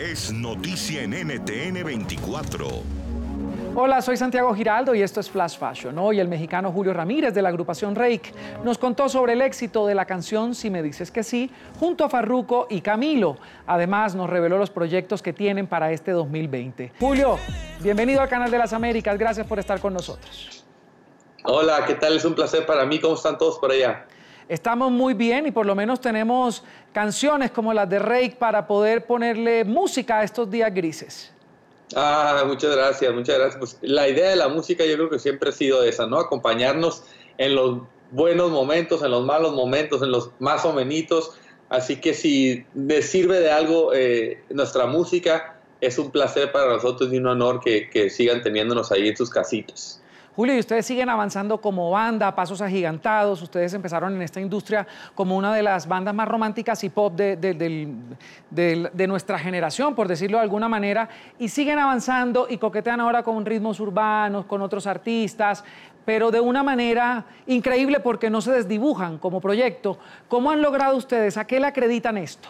es noticia en NTN 24. Hola, soy Santiago Giraldo y esto es Flash Fashion. Hoy el mexicano Julio Ramírez de la agrupación Rake nos contó sobre el éxito de la canción Si me dices que sí, junto a Farruco y Camilo. Además nos reveló los proyectos que tienen para este 2020. Julio, bienvenido al canal de las Américas, gracias por estar con nosotros. Hola, ¿qué tal? Es un placer para mí. ¿Cómo están todos por allá? Estamos muy bien y por lo menos tenemos canciones como las de Rake para poder ponerle música a estos días grises. Ah, muchas gracias, muchas gracias. Pues la idea de la música yo creo que siempre ha sido esa, ¿no? Acompañarnos en los buenos momentos, en los malos momentos, en los más o menos. Así que si les sirve de algo eh, nuestra música, es un placer para nosotros y un honor que, que sigan teniéndonos ahí en sus casitas. Julio, y ustedes siguen avanzando como banda, pasos agigantados. Ustedes empezaron en esta industria como una de las bandas más románticas y pop de, nuestra generación, por decirlo de alguna manera, y siguen avanzando y coquetean ahora con ritmos urbanos, con otros artistas, pero de una manera increíble porque no se desdibujan como proyecto. ¿Cómo han logrado ustedes? ¿A qué le acreditan esto?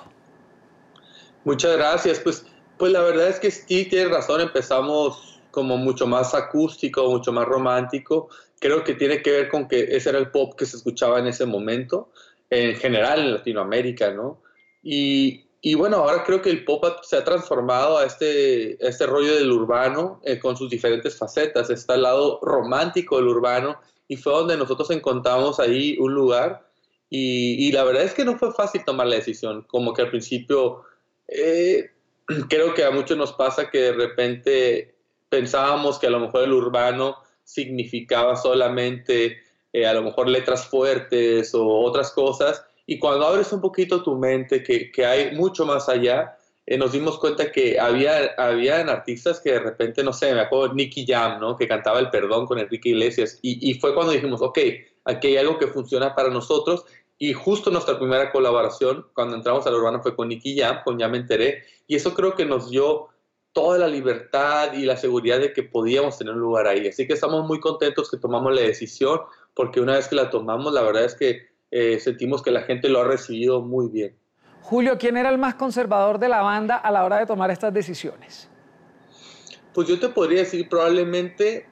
Muchas gracias. Pues, pues la verdad es que sí, tienes razón, empezamos como mucho más acústico, mucho más romántico. Creo que tiene que ver con que ese era el pop que se escuchaba en ese momento, en general en Latinoamérica, ¿no? Y, y bueno, ahora creo que el pop se ha transformado a este, este rollo del urbano eh, con sus diferentes facetas. Está el lado romántico del urbano y fue donde nosotros encontramos ahí un lugar. Y, y la verdad es que no fue fácil tomar la decisión, como que al principio eh, creo que a muchos nos pasa que de repente pensábamos que a lo mejor el urbano significaba solamente eh, a lo mejor letras fuertes o otras cosas. Y cuando abres un poquito tu mente, que, que hay mucho más allá, eh, nos dimos cuenta que había habían artistas que de repente, no sé, me acuerdo Nicky Jam, ¿no? que cantaba el perdón con Enrique Iglesias. Y, y fue cuando dijimos, ok, aquí hay algo que funciona para nosotros. Y justo nuestra primera colaboración, cuando entramos al urbano, fue con Nicky Jam, con Ya Me Enteré. Y eso creo que nos dio toda la libertad y la seguridad de que podíamos tener un lugar ahí. Así que estamos muy contentos que tomamos la decisión, porque una vez que la tomamos, la verdad es que eh, sentimos que la gente lo ha recibido muy bien. Julio, ¿quién era el más conservador de la banda a la hora de tomar estas decisiones? Pues yo te podría decir probablemente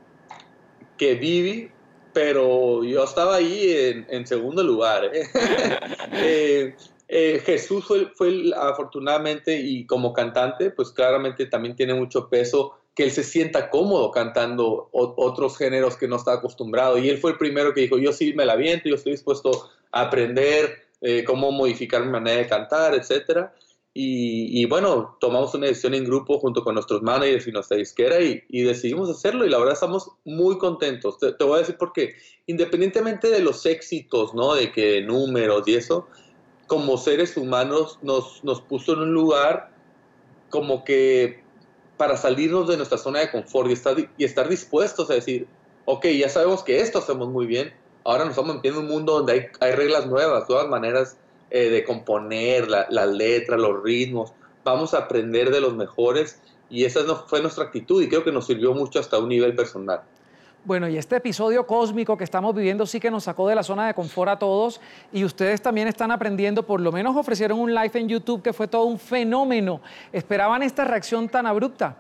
que Vivi, pero yo estaba ahí en, segundo lugar. ¿eh? eh eh, Jesús fue, afortunadamente y como cantante, pues claramente también tiene mucho peso que él se sienta cómodo cantando otros géneros que no está acostumbrado. Y él fue el primero que dijo, yo sí me la viento, yo estoy dispuesto a aprender eh, cómo modificar mi manera de cantar, etc. Y, bueno, tomamos una decisión en grupo junto con nuestros managers y nuestra disquera y, decidimos hacerlo y la verdad estamos muy contentos. Te, voy a decir porque independientemente de los éxitos, ¿no? De que números y eso, como seres humanos nos, nos puso en un lugar como que para salirnos de nuestra zona de confort y estar, y estar dispuestos a decir, ok, ya sabemos que esto hacemos muy bien, ahora nos estamos metiendo en un mundo donde hay, hay reglas nuevas, nuevas maneras eh, de componer, la, la, letra, los ritmos, vamos a aprender de los mejores y esa no, fue nuestra actitud y creo que nos sirvió mucho hasta un nivel personal. Bueno, y este episodio cósmico que estamos viviendo sí que nos sacó de la zona de confort a todos y ustedes también están aprendiendo, por lo menos ofrecieron un live en YouTube que fue todo un fenómeno. ¿Esperaban esta reacción tan abrupta?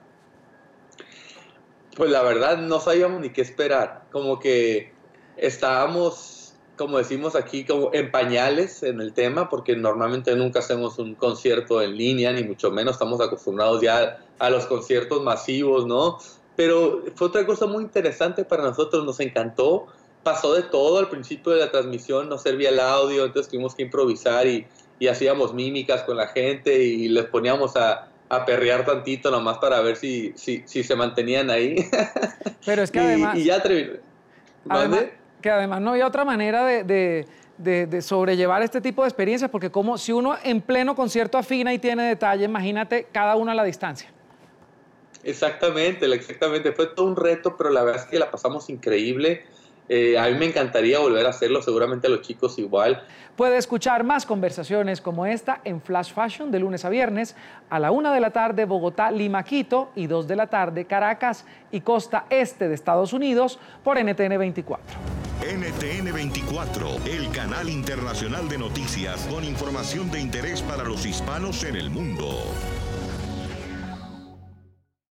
Pues la verdad no sabíamos ni qué esperar, como que estábamos, como decimos aquí, como en pañales en el tema, porque normalmente nunca hacemos un concierto en línea, ni mucho menos estamos acostumbrados ya a los conciertos masivos, ¿no? Pero fue otra cosa muy interesante para nosotros, nos encantó, pasó de todo al principio de la transmisión, no servía el audio, entonces tuvimos que improvisar y, hacíamos mímicas con la gente y les poníamos a, perrear tantito nomás para ver si, si, se mantenían ahí. Pero es que además... Y, ya además, que además no había otra manera de, de, sobrellevar este tipo de experiencias, porque como si uno en pleno concierto afina y tiene detalle, imagínate cada uno a la distancia. Exactamente, exactamente. Fue todo un reto, pero la verdad es que la pasamos increíble. Eh, a mí me encantaría volver a hacerlo, seguramente a los chicos igual. Puede escuchar más conversaciones como esta en Flash Fashion de lunes a viernes a la una de la tarde Bogotá, Lima, Quito y dos de la tarde Caracas y costa este de Estados Unidos por NTN 24. NTN 24, el canal internacional de noticias con información de interés para los hispanos en el mundo.